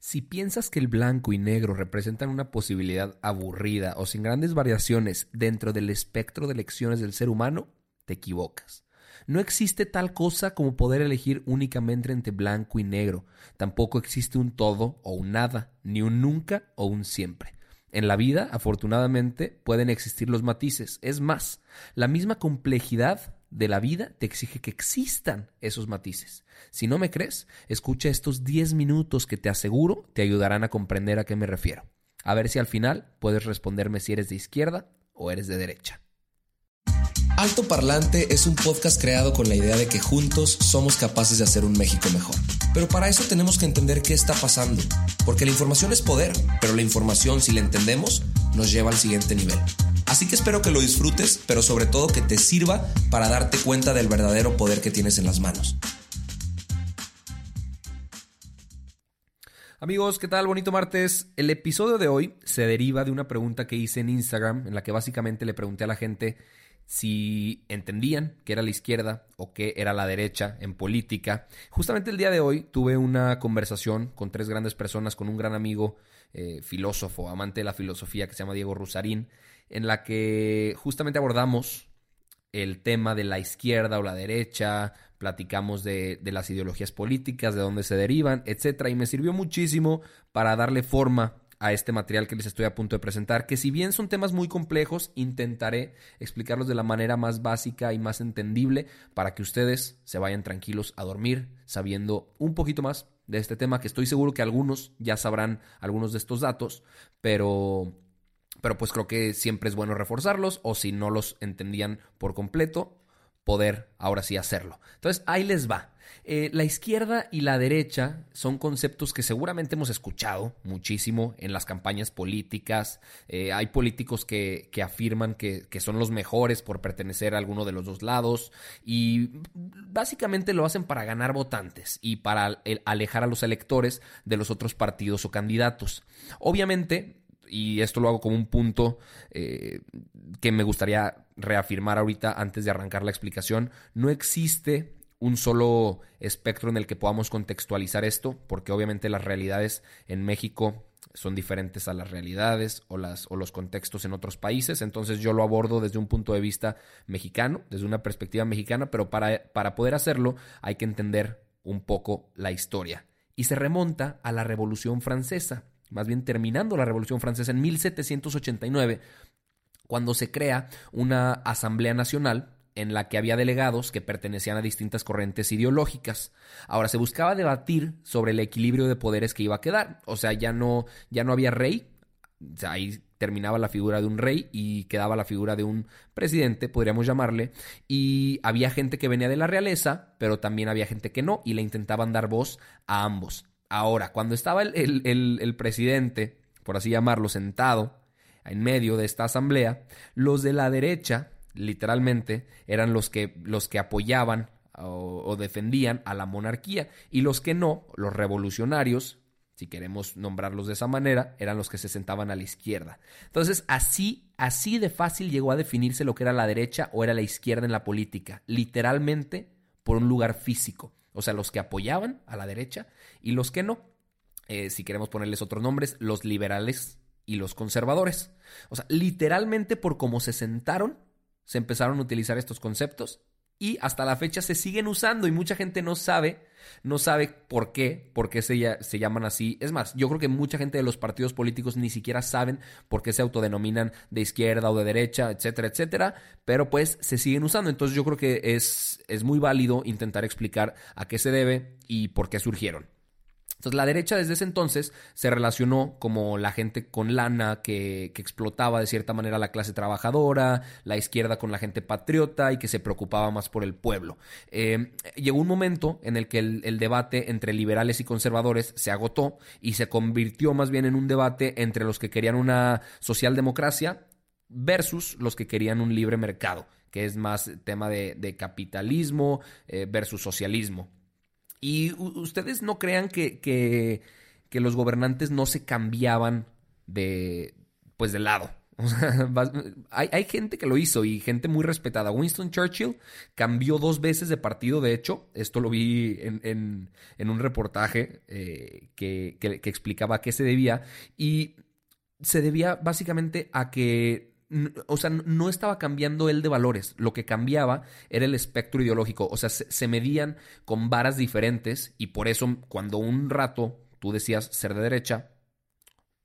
Si piensas que el blanco y negro representan una posibilidad aburrida o sin grandes variaciones dentro del espectro de elecciones del ser humano, te equivocas. No existe tal cosa como poder elegir únicamente entre blanco y negro. Tampoco existe un todo o un nada, ni un nunca o un siempre. En la vida, afortunadamente, pueden existir los matices. Es más, la misma complejidad de la vida te exige que existan esos matices. Si no me crees, escucha estos 10 minutos que te aseguro te ayudarán a comprender a qué me refiero. A ver si al final puedes responderme si eres de izquierda o eres de derecha. Alto Parlante es un podcast creado con la idea de que juntos somos capaces de hacer un México mejor. Pero para eso tenemos que entender qué está pasando, porque la información es poder, pero la información, si la entendemos, nos lleva al siguiente nivel. Así que espero que lo disfrutes, pero sobre todo que te sirva para darte cuenta del verdadero poder que tienes en las manos. Amigos, ¿qué tal? Bonito martes. El episodio de hoy se deriva de una pregunta que hice en Instagram, en la que básicamente le pregunté a la gente si entendían que era la izquierda o que era la derecha en política. Justamente el día de hoy tuve una conversación con tres grandes personas, con un gran amigo, eh, filósofo, amante de la filosofía que se llama Diego Rusarín, en la que justamente abordamos el tema de la izquierda o la derecha, platicamos de, de las ideologías políticas, de dónde se derivan, etcétera, y me sirvió muchísimo para darle forma a este material que les estoy a punto de presentar, que si bien son temas muy complejos, intentaré explicarlos de la manera más básica y más entendible para que ustedes se vayan tranquilos a dormir sabiendo un poquito más de este tema, que estoy seguro que algunos ya sabrán algunos de estos datos, pero pero pues creo que siempre es bueno reforzarlos o si no los entendían por completo, poder ahora sí hacerlo. Entonces, ahí les va. Eh, la izquierda y la derecha son conceptos que seguramente hemos escuchado muchísimo en las campañas políticas. Eh, hay políticos que, que afirman que, que, son los mejores por pertenecer a alguno de los dos lados y básicamente lo hacen para ganar votantes y para alejar a los electores de los otros partidos o candidatos. Obviamente, y esto lo hago como un punto eh, que me gustaría reafirmar ahorita antes de arrancar la explicación, no existe un solo espectro en el que podamos contextualizar esto, porque obviamente las realidades en México son diferentes a las realidades o, o los contextos en otros países. Entonces yo lo abordo desde un punto de vista mexicano, desde una perspectiva mexicana, pero para, para poder hacerlo hay que entender un poco la historia. Y se remonta a la Revolución Francesa, más bien terminando la Revolución Francesa en 1789, cuando se crea una Asamblea Nacional en la que había delegados que pertenecían a distintas corrientes ideológicas. Ahora se buscaba debatir sobre el equilibrio de poderes que iba a quedar, o sea, ya no ya no había rey, ahí terminaba la figura de un rey y quedaba la figura de un presidente, podríamos llamarle, y había gente que venía de la realeza, pero también había gente que no, y le intentaban dar voz a ambos. Ahora, cuando estaba el, el presidente, por así llamarlo, sentado en medio de esta asamblea, los de la derecha literalmente, eran los que, los que apoyaban o, defendían a la monarquía y los que no, los revolucionarios, si queremos nombrarlos de esa manera, eran los que se sentaban a la izquierda. Entonces, así, así de fácil llegó a definirse lo que era la derecha o era la izquierda en la política, literalmente por un lugar físico. O sea, los que apoyaban a la derecha y los que no. Eh, si queremos ponerles otros nombres, los liberales y los conservadores. O sea, literalmente por cómo se sentaron se empezaron a utilizar estos conceptos y hasta la fecha se siguen usando y mucha gente no sabe, no sabe por qué, por qué se, se, llaman así. Es más, yo creo que mucha gente de los partidos políticos ni siquiera saben por qué se autodenominan de izquierda o de derecha, etcétera, etcétera, pero pues se siguen usando. Entonces yo creo que es, es muy válido intentar explicar a qué se debe y por qué surgieron. Entonces la derecha desde ese entonces se relacionó como la gente con lana que, explotaba de cierta manera la clase trabajadora, la izquierda con la gente patriota y que se preocupaba más por el pueblo. Eh, llegó un momento en el que el, debate entre liberales y conservadores se agotó y se convirtió más bien en un debate entre los que querían una socialdemocracia versus los que querían un libre mercado, que es más tema de, capitalismo eh, versus socialismo. Y ustedes no crean que, que, los gobernantes no se cambiaban de, pues, de lado. hay, hay, gente que lo hizo y gente muy respetada. Winston Churchill cambió dos veces de partido, de hecho. Esto lo vi en, en, un reportaje eh, que, que, que explicaba a qué se debía. Y se debía básicamente a que o sea, no estaba cambiando él de valores, lo que cambiaba era el espectro ideológico, o sea, se, medían con varas diferentes y por eso cuando un rato tú decías ser de derecha,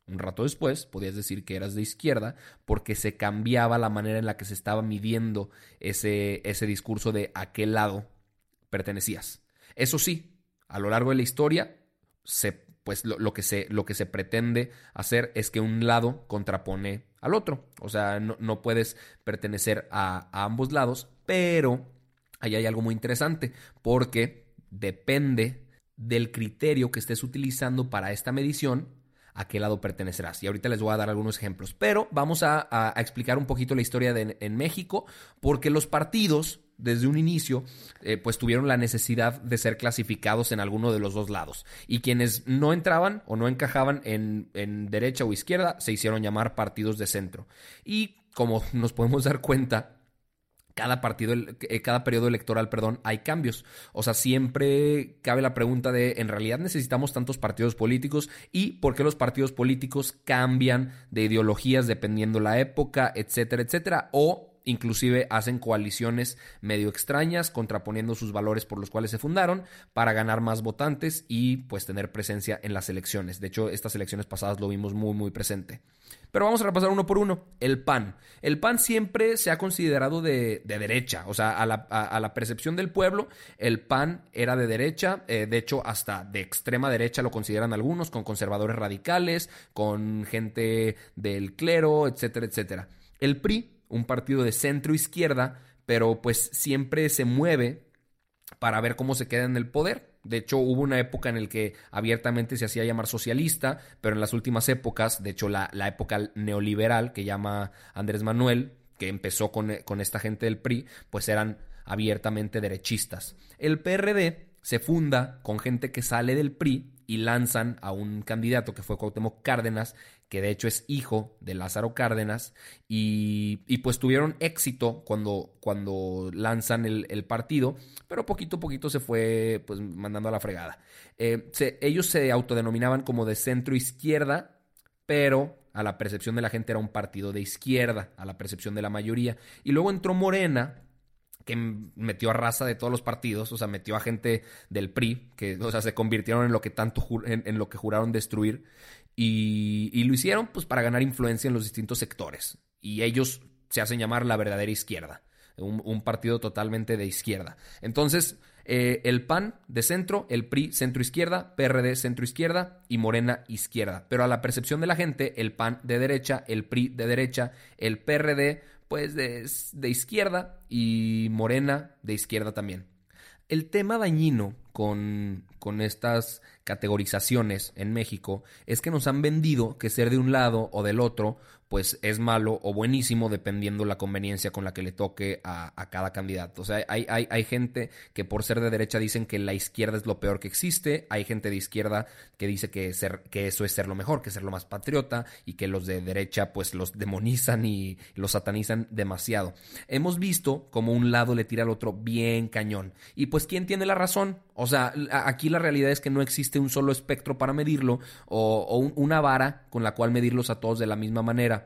un rato después podías decir que eras de izquierda porque se cambiaba la manera en la que se estaba midiendo ese, ese discurso de a qué lado pertenecías. Eso sí, a lo largo de la historia se pues lo, que se, lo que se pretende hacer es que un lado contrapone al otro. O sea, no, puedes pertenecer a, ambos lados, pero ahí hay algo muy interesante, porque depende del criterio que estés utilizando para esta medición, a qué lado pertenecerás. Y ahorita les voy a dar algunos ejemplos, pero vamos a, explicar un poquito la historia de, en México, porque los partidos desde un inicio, eh, pues tuvieron la necesidad de ser clasificados en alguno de los dos lados. Y quienes no entraban o no encajaban en, en derecha o izquierda se hicieron llamar partidos de centro. Y como nos podemos dar cuenta, cada partido, eh, cada periodo electoral, perdón, hay cambios. O sea, siempre cabe la pregunta de, ¿en realidad necesitamos tantos partidos políticos? ¿Y por qué los partidos políticos cambian de ideologías dependiendo la época, etcétera, etcétera? O inclusive hacen coaliciones medio extrañas, contraponiendo sus valores por los cuales se fundaron, para ganar más votantes y pues tener presencia en las elecciones. De hecho, estas elecciones pasadas lo vimos muy, muy presente. Pero vamos a repasar uno por uno. El PAN. El PAN siempre se ha considerado de, derecha, o sea, a la, percepción del pueblo, el PAN era de derecha, eh, de hecho, hasta de extrema derecha lo consideran algunos, con conservadores radicales, con gente del clero, etcétera, etcétera. El PRI un partido de centro izquierda, pero pues siempre se mueve para ver cómo se queda en el poder. De hecho, hubo una época en la que abiertamente se hacía llamar socialista, pero en las últimas épocas, de hecho la, época neoliberal que llama Andrés Manuel, que empezó con, con esta gente del PRI, pues eran abiertamente derechistas. El PRD se funda con gente que sale del PRI y lanzan a un candidato que fue Cuauhtémoc Cárdenas, que de hecho es hijo de Lázaro Cárdenas, y, pues tuvieron éxito cuando, cuando lanzan el, partido, pero poquito a poquito se fue pues mandando a la fregada. Eh, ellos se autodenominaban como de centro izquierda, pero a la percepción de la gente era un partido de izquierda, a la percepción de la mayoría. Y luego entró Morena, que metió a raza de todos los partidos, o sea, metió a gente del PRI, que, o sea, se convirtieron en lo que tanto, en, lo que juraron destruir, y, lo hicieron, pues, para ganar influencia en los distintos sectores. Y ellos se hacen llamar la verdadera izquierda, un, partido totalmente de izquierda. Entonces, eh, el PAN de centro, el PRI centro izquierda, PRD centro izquierda y Morena izquierda. Pero a la percepción de la gente, el PAN de derecha, el PRI de derecha, el PRD pues de, de izquierda y Morena de izquierda también. El tema dañino con, con, estas categorizaciones en México es que nos han vendido que ser de un lado o del otro pues es malo o buenísimo dependiendo la conveniencia con la que le toque a, cada candidato. O sea, hay, hay, hay, gente que por ser de derecha dicen que la izquierda es lo peor que existe, hay gente de izquierda que dice que, ser, que eso es ser lo mejor, que ser lo más patriota y que los de derecha pues los demonizan y los satanizan demasiado. Hemos visto como un lado le tira al otro bien cañón. Y pues ¿quién tiene la razón? O sea, aquí la realidad es que no existe un solo espectro para medirlo o, una vara con la cual medirlos a todos de la misma manera.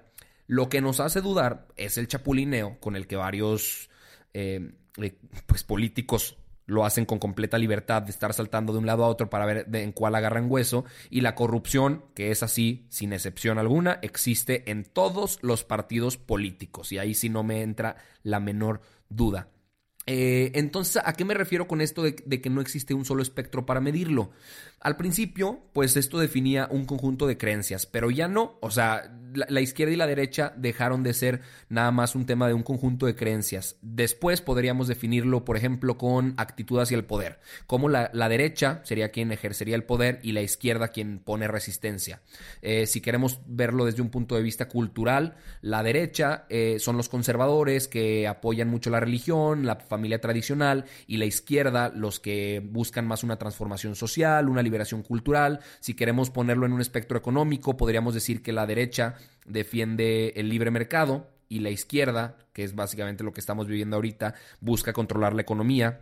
Lo que nos hace dudar es el chapulineo con el que varios eh, eh, pues, políticos lo hacen con completa libertad de estar saltando de un lado a otro para ver en cuál agarran hueso. Y la corrupción, que es así, sin excepción alguna, existe en todos los partidos políticos. Y ahí sí no me entra la menor duda. Eh, entonces, ¿a qué me refiero con esto de, que no existe un solo espectro para medirlo? Al principio, pues esto definía un conjunto de creencias, pero ya no, o sea, la, izquierda y la derecha dejaron de ser nada más un tema de un conjunto de creencias. Después podríamos definirlo, por ejemplo, con actitud hacia el poder, como la, derecha sería quien ejercería el poder y la izquierda quien pone resistencia. Eh, si queremos verlo desde un punto de vista cultural, la derecha eh, son los conservadores que apoyan mucho la religión, la familia tradicional, y la izquierda los que buscan más una transformación social, una liberación cultural. Si queremos ponerlo en un espectro económico, podríamos decir que la derecha defiende el libre mercado y la izquierda, que es básicamente lo que estamos viviendo ahorita, busca controlar la economía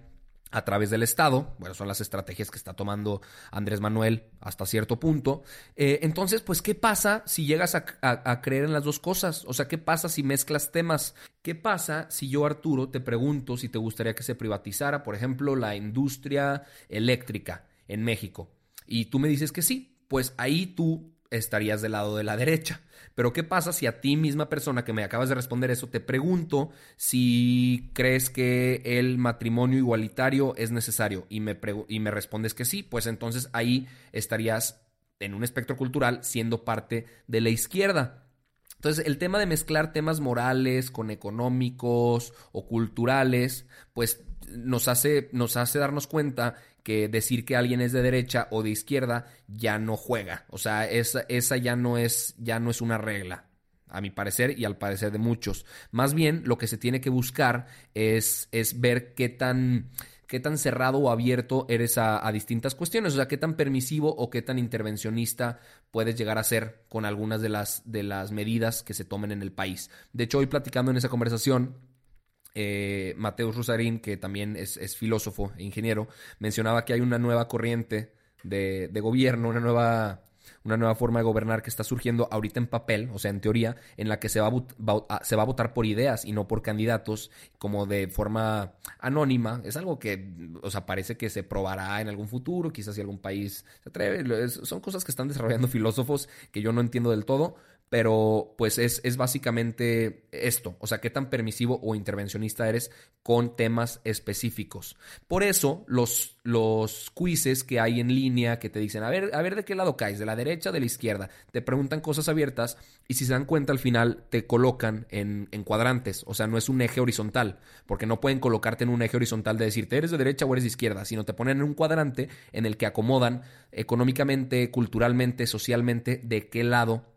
a través del Estado. Bueno, son las estrategias que está tomando Andrés Manuel hasta cierto punto. Eh, entonces, pues, ¿qué pasa si llegas a, a, creer en las dos cosas? O sea, ¿qué pasa si mezclas temas? ¿Qué pasa si yo, Arturo, te pregunto si te gustaría que se privatizara, por ejemplo, la industria eléctrica en México? Y tú me dices que sí. Pues ahí tú estarías del lado de la derecha. Pero ¿qué pasa si a ti misma persona que me acabas de responder eso te pregunto si crees que el matrimonio igualitario es necesario y me, y me respondes que sí? Pues entonces ahí estarías en un espectro cultural siendo parte de la izquierda. Entonces, el tema de mezclar temas morales con económicos o culturales, pues nos hace, nos hace darnos cuenta que decir que alguien es de derecha o de izquierda ya no juega. O sea, esa, esa ya, no es, ya no es una regla a mi parecer y al parecer de muchos. Más bien, lo que se tiene que buscar es, es ver qué tan, qué tan cerrado o abierto eres a, a, distintas cuestiones, o sea, qué tan permisivo o qué tan intervencionista puedes llegar a ser con algunas de las, de las medidas que se tomen en el país. De hecho, hoy platicando en esa conversación, eh, Mateus Rosarín, que también es, filósofo e ingeniero, mencionaba que hay una nueva corriente de, gobierno, una nueva, una nueva forma de gobernar que está surgiendo ahorita en papel, o sea, en teoría, en la que se va, a, se va a votar por ideas y no por candidatos, como de forma anónima. Es algo que, o sea, parece que se probará en algún futuro, quizás si algún país se atreve. son cosas que están desarrollando filósofos que yo no entiendo del todo, pero pues es, es, básicamente esto, o sea, qué tan permisivo o intervencionista eres con temas específicos. Por eso los, los quizzes que hay en línea que te dicen, a ver, a ver de qué lado caes, de la derecha de la izquierda, te preguntan cosas abiertas y si se dan cuenta al final te colocan en, en cuadrantes, o sea, no es un eje horizontal, porque no pueden colocarte en un eje horizontal de decirte eres de derecha o eres de izquierda, sino te ponen en un cuadrante en el que acomodan económicamente, culturalmente, socialmente, de qué lado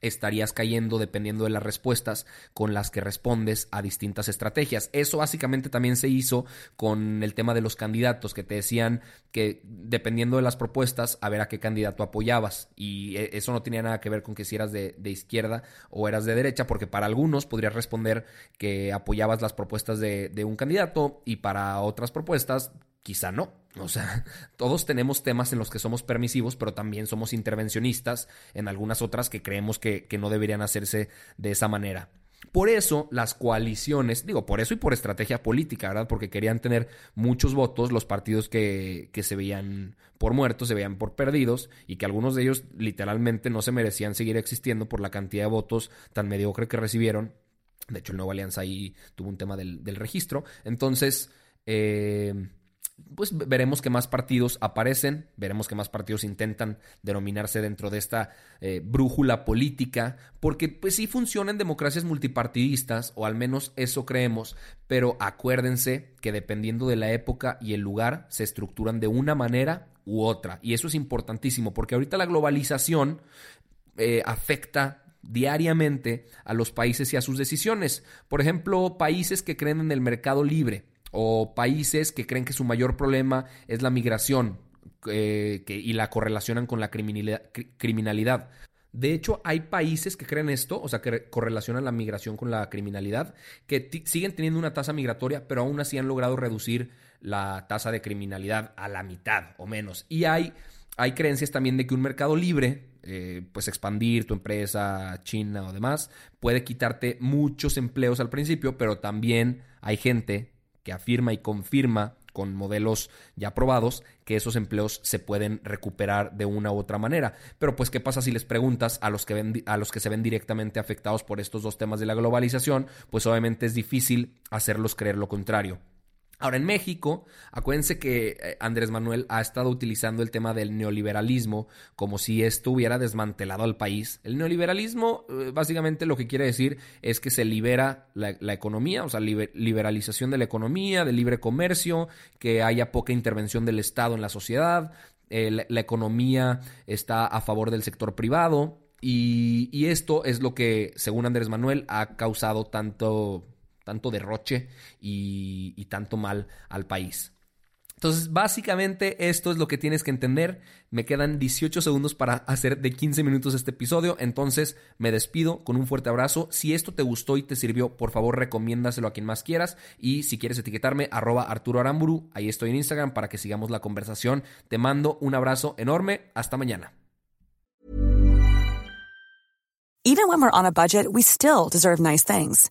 estarías cayendo dependiendo de las respuestas con las que respondes a distintas estrategias. Eso básicamente también se hizo con el tema de los candidatos, que te decían que dependiendo de las propuestas, a ver a qué candidato apoyabas. Y e, eso no tenía nada que ver con que si eras de, izquierda o eras de derecha, porque para algunos podrías responder que apoyabas las propuestas de un candidato y para otras propuestas quizá no. O sea, todos tenemos temas en los que somos permisivos, pero también somos intervencionistas en algunas otras que creemos que, no deberían hacerse de esa manera. Por eso las coaliciones, digo, por eso y por estrategia política, ¿verdad? Porque querían tener muchos votos los partidos que, que, se veían por muertos, se veían por perdidos y que algunos de ellos literalmente no se merecían seguir existiendo por la cantidad de votos tan mediocre que recibieron. De hecho, el Nuevo Alianza ahí tuvo un tema del, del registro. Entonces, eh, pues veremos que más partidos aparecen, veremos que más partidos intentan denominarse dentro de esta eh, brújula política, porque pues sí funcionan democracias multipartidistas, o al menos eso creemos, pero acuérdense que dependiendo de la época y el lugar se estructuran de una manera u otra, y eso es importantísimo, porque ahorita la globalización eh, afecta diariamente a los países y a sus decisiones. Por ejemplo, países que creen en el mercado libre o países que creen que su mayor problema es la migración eh, y la correlacionan con la criminalidad. De hecho, hay países que creen esto, o sea, que correlacionan la migración con la criminalidad, que siguen teniendo una tasa migratoria, pero aún así han logrado reducir la tasa de criminalidad a la mitad o menos. Y hay, hay creencias también de que un mercado libre, eh, pues expandir tu empresa, China o demás, puede quitarte muchos empleos al principio, pero también hay gente que afirma y confirma con modelos ya probados que esos empleos se pueden recuperar de una u otra manera. Pero pues qué pasa si les preguntas a los que ven, a los que se ven directamente afectados por estos dos temas de la globalización, pues obviamente es difícil hacerlos creer lo contrario. Ahora, en México, acuérdense que eh, Andrés Manuel ha estado utilizando el tema del neoliberalismo como si esto hubiera desmantelado al país. El neoliberalismo, eh, básicamente, lo que quiere decir es que se libera la, economía, o sea, liberalización de la economía, del libre comercio, que haya poca intervención del Estado en la sociedad, eh, la, economía está a favor del sector privado. Y esto es lo que, según Andrés Manuel, ha causado tanto tanto derroche y, tanto mal al país. Entonces, básicamente esto es lo que tienes que entender. Me quedan 18 segundos para hacer de 15 minutos este episodio. Entonces, me despido con un fuerte abrazo. Si esto te gustó y te sirvió, por favor, recomiéndaselo a quien más quieras. Y si quieres etiquetarme, arroba Arturo Aramburu. Ahí estoy en Instagram para que sigamos la conversación. Te mando un abrazo enorme. Hasta mañana. Even when we're on a budget, we still deserve nice things.